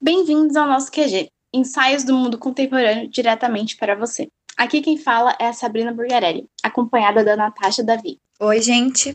Bem-vindos ao nosso QG, ensaios do mundo contemporâneo diretamente para você. Aqui quem fala é a Sabrina Burgarelli, acompanhada da Natasha Davi. Oi, gente.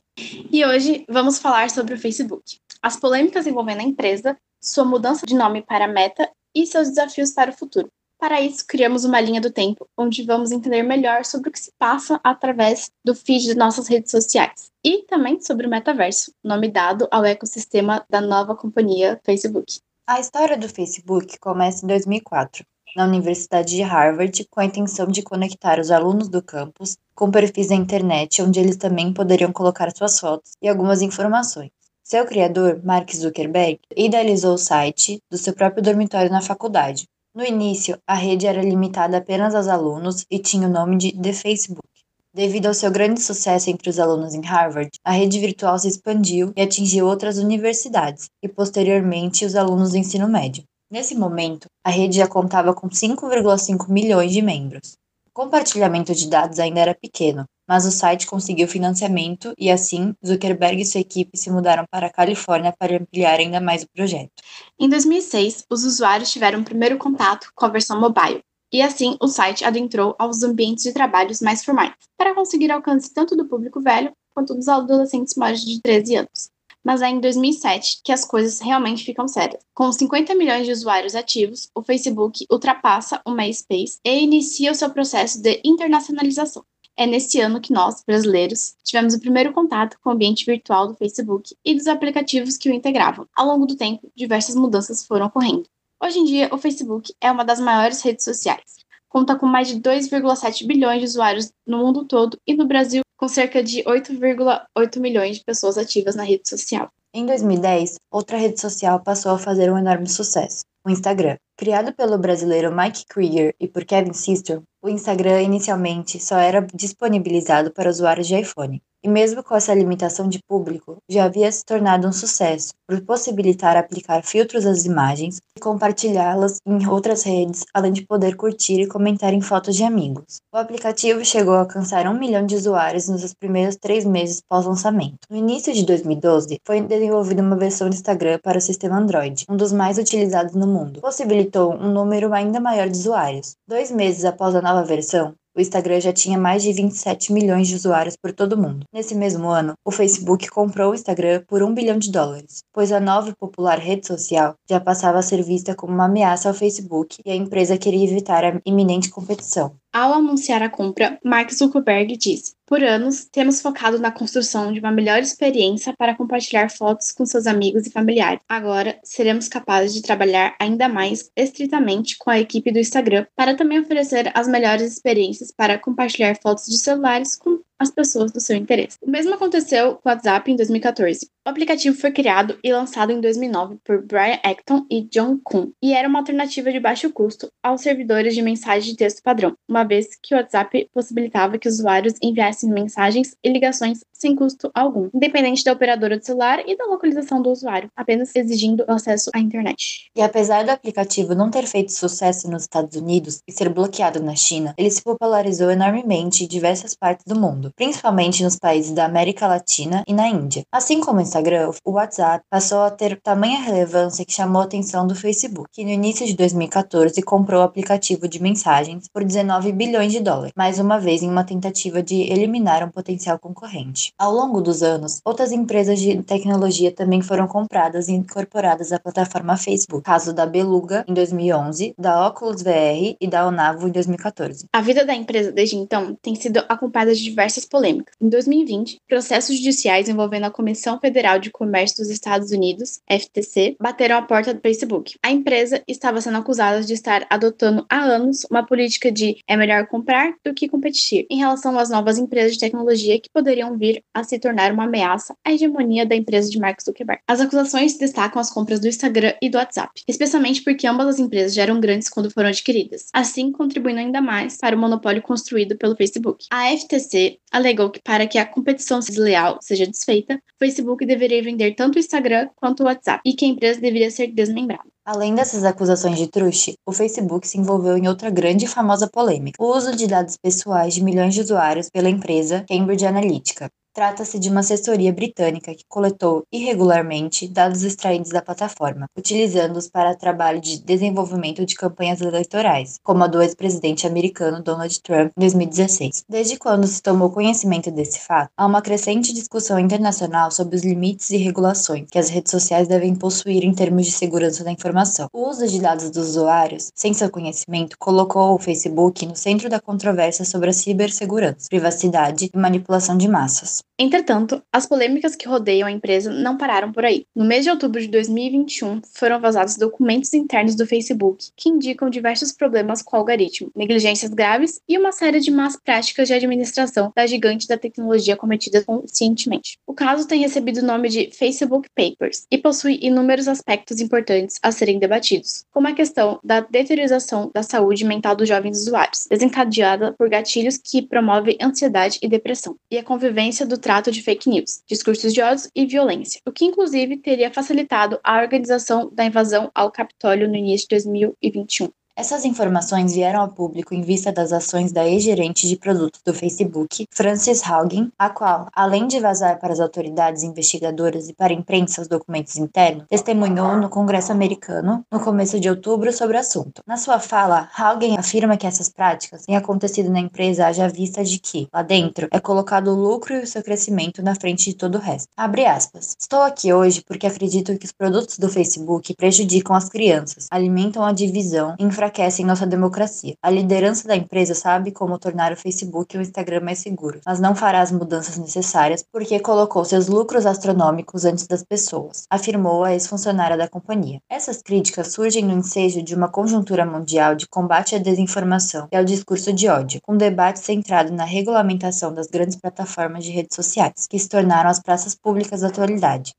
E hoje vamos falar sobre o Facebook, as polêmicas envolvendo a empresa, sua mudança de nome para Meta e seus desafios para o futuro. Para isso, criamos uma linha do tempo, onde vamos entender melhor sobre o que se passa através do feed de nossas redes sociais e também sobre o metaverso, nome dado ao ecossistema da nova companhia Facebook. A história do Facebook começa em 2004, na Universidade de Harvard, com a intenção de conectar os alunos do campus com perfis na internet, onde eles também poderiam colocar suas fotos e algumas informações. Seu criador, Mark Zuckerberg, idealizou o site do seu próprio dormitório na faculdade. No início, a rede era limitada apenas aos alunos e tinha o nome de The Facebook. Devido ao seu grande sucesso entre os alunos em Harvard, a rede virtual se expandiu e atingiu outras universidades e, posteriormente, os alunos do ensino médio. Nesse momento, a rede já contava com 5,5 milhões de membros. O compartilhamento de dados ainda era pequeno, mas o site conseguiu financiamento e assim Zuckerberg e sua equipe se mudaram para a Califórnia para ampliar ainda mais o projeto. Em 2006, os usuários tiveram o primeiro contato com a versão mobile, e assim o site adentrou aos ambientes de trabalhos mais formais, para conseguir alcance tanto do público velho quanto dos adolescentes maiores de 13 anos. Mas é em 2007 que as coisas realmente ficam sérias. Com 50 milhões de usuários ativos, o Facebook ultrapassa o MySpace e inicia o seu processo de internacionalização. É nesse ano que nós, brasileiros, tivemos o primeiro contato com o ambiente virtual do Facebook e dos aplicativos que o integravam. Ao longo do tempo, diversas mudanças foram ocorrendo. Hoje em dia, o Facebook é uma das maiores redes sociais. Conta com mais de 2,7 bilhões de usuários no mundo todo e no Brasil com cerca de 8,8 milhões de pessoas ativas na rede social. Em 2010, outra rede social passou a fazer um enorme sucesso, o Instagram. Criado pelo brasileiro Mike Krieger e por Kevin Systrom, o Instagram inicialmente só era disponibilizado para usuários de iPhone. E mesmo com essa limitação de público, já havia se tornado um sucesso por possibilitar aplicar filtros às imagens e compartilhá-las em outras redes, além de poder curtir e comentar em fotos de amigos. O aplicativo chegou a alcançar um milhão de usuários nos primeiros três meses pós-lançamento. No início de 2012, foi desenvolvida uma versão do Instagram para o sistema Android, um dos mais utilizados no mundo. Possibilitou um número ainda maior de usuários. Dois meses após a nova versão, o Instagram já tinha mais de 27 milhões de usuários por todo o mundo. Nesse mesmo ano, o Facebook comprou o Instagram por um bilhão de dólares, pois a nova e popular rede social já passava a ser vista como uma ameaça ao Facebook e a empresa queria evitar a iminente competição. Ao anunciar a compra, Mark Zuckerberg disse: Por anos, temos focado na construção de uma melhor experiência para compartilhar fotos com seus amigos e familiares. Agora, seremos capazes de trabalhar ainda mais estritamente com a equipe do Instagram para também oferecer as melhores experiências para compartilhar fotos de celulares com as pessoas do seu interesse. O mesmo aconteceu com o WhatsApp em 2014. O aplicativo foi criado e lançado em 2009 por Brian Acton e John Kuhn e era uma alternativa de baixo custo aos servidores de mensagem de texto padrão, uma vez que o WhatsApp possibilitava que os usuários enviassem mensagens e ligações sem custo algum, independente da operadora de celular e da localização do usuário, apenas exigindo acesso à internet. E apesar do aplicativo não ter feito sucesso nos Estados Unidos e ser bloqueado na China, ele se popularizou enormemente em diversas partes do mundo, principalmente nos países da América Latina e na Índia. Assim como o Instagram, o WhatsApp passou a ter tamanha relevância que chamou a atenção do Facebook, que no início de 2014 comprou o aplicativo de mensagens por 19 bilhões de dólares, mais uma vez em uma tentativa de eliminar um potencial concorrente. Ao longo dos anos, outras empresas de tecnologia também foram compradas e incorporadas à plataforma Facebook, caso da Beluga em 2011, da Oculus VR e da Onavo em 2014. A vida da empresa desde então tem sido acompanhada de diversas polêmicas. Em 2020, processos judiciais envolvendo a Comissão Federal de Comércio dos Estados Unidos, FTC, bateram a porta do Facebook. A empresa estava sendo acusada de estar adotando há anos uma política de é melhor comprar do que competir em relação às novas empresas de tecnologia que poderiam vir a se tornar uma ameaça à hegemonia da empresa de Mark Zuckerberg. As acusações destacam as compras do Instagram e do WhatsApp, especialmente porque ambas as empresas já eram grandes quando foram adquiridas, assim contribuindo ainda mais para o monopólio construído pelo Facebook. A FTC alegou que para que a competição desleal seja desfeita, o Facebook deveria vender tanto o Instagram quanto o WhatsApp e que a empresa deveria ser desmembrada. Além dessas acusações de truste, o Facebook se envolveu em outra grande e famosa polêmica: o uso de dados pessoais de milhões de usuários pela empresa Cambridge Analytica. Trata-se de uma assessoria britânica que coletou irregularmente dados extraídos da plataforma, utilizando-os para trabalho de desenvolvimento de campanhas eleitorais, como a do ex-presidente americano Donald Trump em 2016. Desde quando se tomou conhecimento desse fato, há uma crescente discussão internacional sobre os limites e regulações que as redes sociais devem possuir em termos de segurança da informação. O uso de dados dos usuários, sem seu conhecimento, colocou o Facebook no centro da controvérsia sobre a cibersegurança, privacidade e manipulação de massas. Entretanto, as polêmicas que rodeiam a empresa não pararam por aí. No mês de outubro de 2021, foram vazados documentos internos do Facebook que indicam diversos problemas com o algoritmo, negligências graves e uma série de más práticas de administração da gigante da tecnologia cometidas conscientemente. O caso tem recebido o nome de Facebook Papers e possui inúmeros aspectos importantes a serem debatidos, como a questão da deterioração da saúde mental dos jovens usuários, desencadeada por gatilhos que promovem ansiedade e depressão, e a convivência trato de fake news, discursos de ódio e violência, o que inclusive teria facilitado a organização da invasão ao Capitólio no início de 2021. Essas informações vieram ao público em vista das ações da ex-gerente de produtos do Facebook, Frances Haugen, a qual, além de vazar para as autoridades investigadoras e para a imprensa os documentos internos, testemunhou no Congresso americano no começo de outubro sobre o assunto. Na sua fala, Haugen afirma que essas práticas têm acontecido na empresa haja vista de que, lá dentro, é colocado o lucro e o seu crescimento na frente de todo o resto. Abre aspas. Estou aqui hoje porque acredito que os produtos do Facebook prejudicam as crianças, alimentam a divisão, infra enfraquecem nossa democracia. A liderança da empresa sabe como tornar o Facebook e o Instagram mais seguros, mas não fará as mudanças necessárias porque colocou seus lucros astronômicos antes das pessoas, afirmou a ex-funcionária da companhia. Essas críticas surgem no ensejo de uma conjuntura mundial de combate à desinformação e ao discurso de ódio, com um debate centrado na regulamentação das grandes plataformas de redes sociais, que se tornaram as praças públicas da atualidade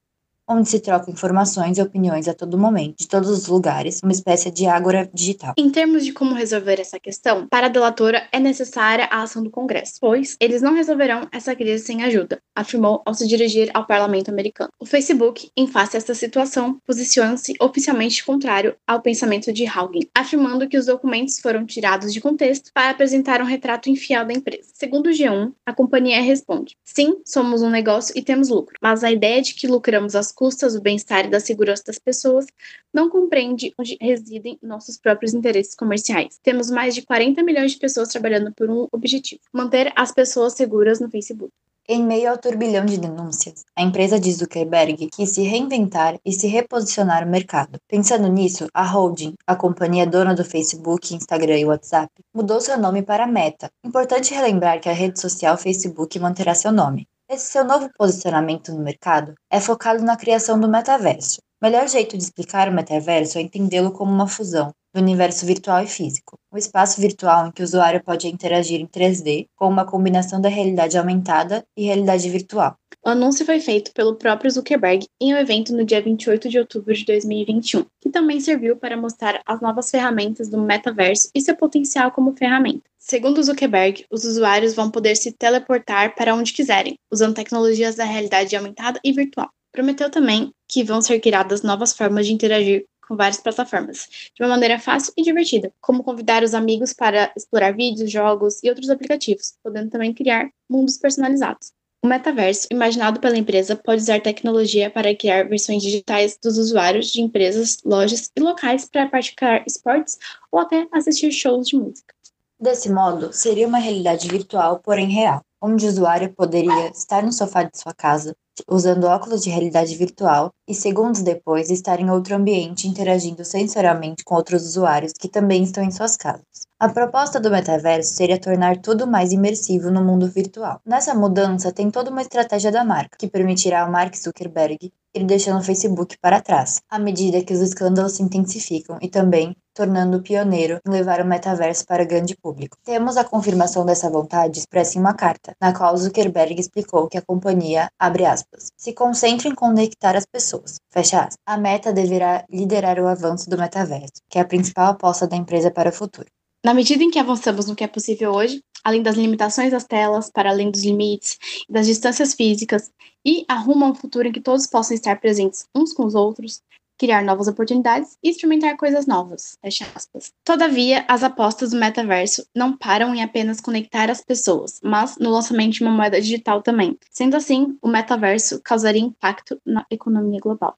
onde se trocam informações e opiniões a todo momento, de todos os lugares, uma espécie de ágora digital. Em termos de como resolver essa questão, para a delatora é necessária a ação do Congresso, pois eles não resolverão essa crise sem ajuda, afirmou ao se dirigir ao parlamento americano. O Facebook, em face a essa situação, posiciona-se oficialmente contrário ao pensamento de Haugen, afirmando que os documentos foram tirados de contexto para apresentar um retrato infiel da empresa. Segundo o G1, a companhia responde: Sim, somos um negócio e temos lucro, mas a ideia de que lucramos as custas do bem-estar e da segurança das pessoas, não compreende onde residem nossos próprios interesses comerciais. Temos mais de 40 milhões de pessoas trabalhando por um objetivo: manter as pessoas seguras no Facebook. Em meio ao turbilhão de denúncias, a empresa de Zuckerberg quis se reinventar e se reposicionar no mercado. Pensando nisso, a holding, a companhia dona do Facebook, Instagram e WhatsApp, mudou seu nome para Meta. Importante relembrar que a rede social Facebook manterá seu nome. Esse seu novo posicionamento no mercado é focado na criação do metaverso. O melhor jeito de explicar o metaverso é entendê-lo como uma fusão do universo virtual e físico, um espaço virtual em que o usuário pode interagir em 3D com uma combinação da realidade aumentada e realidade virtual. O anúncio foi feito pelo próprio Zuckerberg em um evento no dia 28 de outubro de 2021, que também serviu para mostrar as novas ferramentas do metaverso e seu potencial como ferramenta. Segundo Zuckerberg, os usuários vão poder se teleportar para onde quiserem, usando tecnologias da realidade aumentada e virtual. Prometeu também que vão ser criadas novas formas de interagir com várias plataformas, de uma maneira fácil e divertida, como convidar os amigos para explorar vídeos, jogos e outros aplicativos, podendo também criar mundos personalizados. O metaverso, imaginado pela empresa, pode usar tecnologia para criar versões digitais dos usuários de empresas, lojas e locais para praticar esportes ou até assistir shows de música. Desse modo, seria uma realidade virtual, porém real, onde o usuário poderia estar no sofá de sua casa, usando óculos de realidade virtual e segundos depois estar em outro ambiente interagindo sensorialmente com outros usuários que também estão em suas casas. A proposta do metaverso seria tornar tudo mais imersivo no mundo virtual. Nessa mudança tem toda uma estratégia da marca, que permitirá ao Mark Zuckerberg ir deixando o Facebook para trás, à medida que os escândalos se intensificam e também tornando pioneiro em levar o metaverso para o grande público. Temos a confirmação dessa vontade expressa em uma carta, na qual Zuckerberg explicou que a companhia, abre aspas, se concentra em conectar as pessoas, fecha aspas. A meta deverá liderar o avanço do metaverso, que é a principal aposta da empresa para o futuro. Na medida em que avançamos no que é possível hoje, além das limitações das telas, para além dos limites e das distâncias físicas, e arruma um futuro em que todos possam estar presentes uns com os outros, criar novas oportunidades e experimentar coisas novas. Fecha aspas. Todavia, as apostas do metaverso não param em apenas conectar as pessoas, mas no lançamento de uma moeda digital também. Sendo assim, o metaverso causaria impacto na economia global.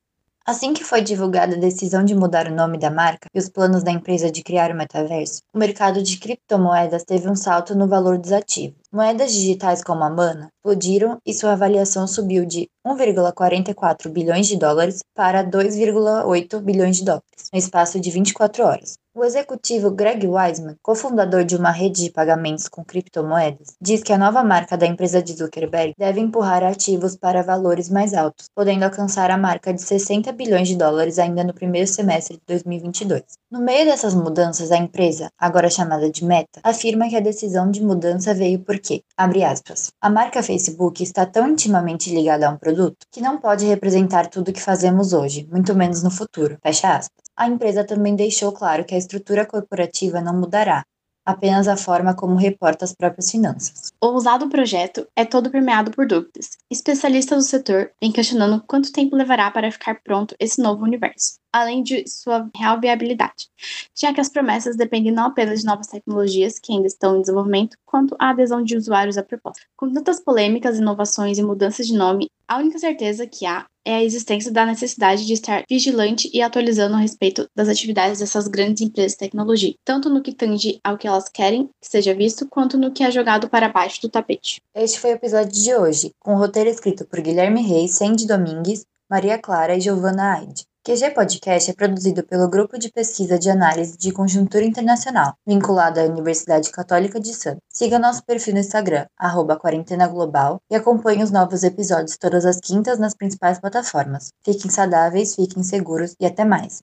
Assim que foi divulgada a decisão de mudar o nome da marca e os planos da empresa de criar o metaverso, o mercado de criptomoedas teve um salto no valor dos ativos. Moedas digitais como a Mana explodiram e sua avaliação subiu de 1,44 bilhões de dólares para 2,8 bilhões de dólares no espaço de 24 horas. O executivo Greg Wiseman, cofundador de uma rede de pagamentos com criptomoedas, diz que a nova marca da empresa de Zuckerberg deve empurrar ativos para valores mais altos, podendo alcançar a marca de 60 bilhões de dólares ainda no primeiro semestre de 2022. No meio dessas mudanças, a empresa, agora chamada de Meta, afirma que a decisão de mudança veio porque, abre aspas, a marca Facebook está tão intimamente ligada a um produto que não pode representar tudo o que fazemos hoje, muito menos no futuro, fecha aspas. A empresa também deixou claro que a estrutura corporativa não mudará, apenas a forma como reporta as próprias finanças. O ousado projeto é todo permeado por dúvidas. Especialistas do setor vêm questionando quanto tempo levará para ficar pronto esse novo universo, além de sua real viabilidade, já que as promessas dependem não apenas de novas tecnologias que ainda estão em desenvolvimento, quanto a adesão de usuários à proposta. Com tantas polêmicas, inovações e mudanças de nome, a única certeza que há é a existência da necessidade de estar vigilante e atualizando a respeito das atividades dessas grandes empresas de tecnologia, tanto no que tange ao que elas querem que seja visto, quanto no que é jogado para baixo do tapete. Este foi o episódio de hoje, com o roteiro escrito por Guilherme Reis, Sandy Domingues, Maria Clara e Giovanna Aide. QG Podcast é produzido pelo Grupo de Pesquisa de Análise de Conjuntura Internacional, vinculado à Universidade Católica de Santos. Siga nosso perfil no Instagram, arroba Quarentena Global, e acompanhe os novos episódios todas as quintas nas principais plataformas. Fiquem saudáveis, fiquem seguros e até mais.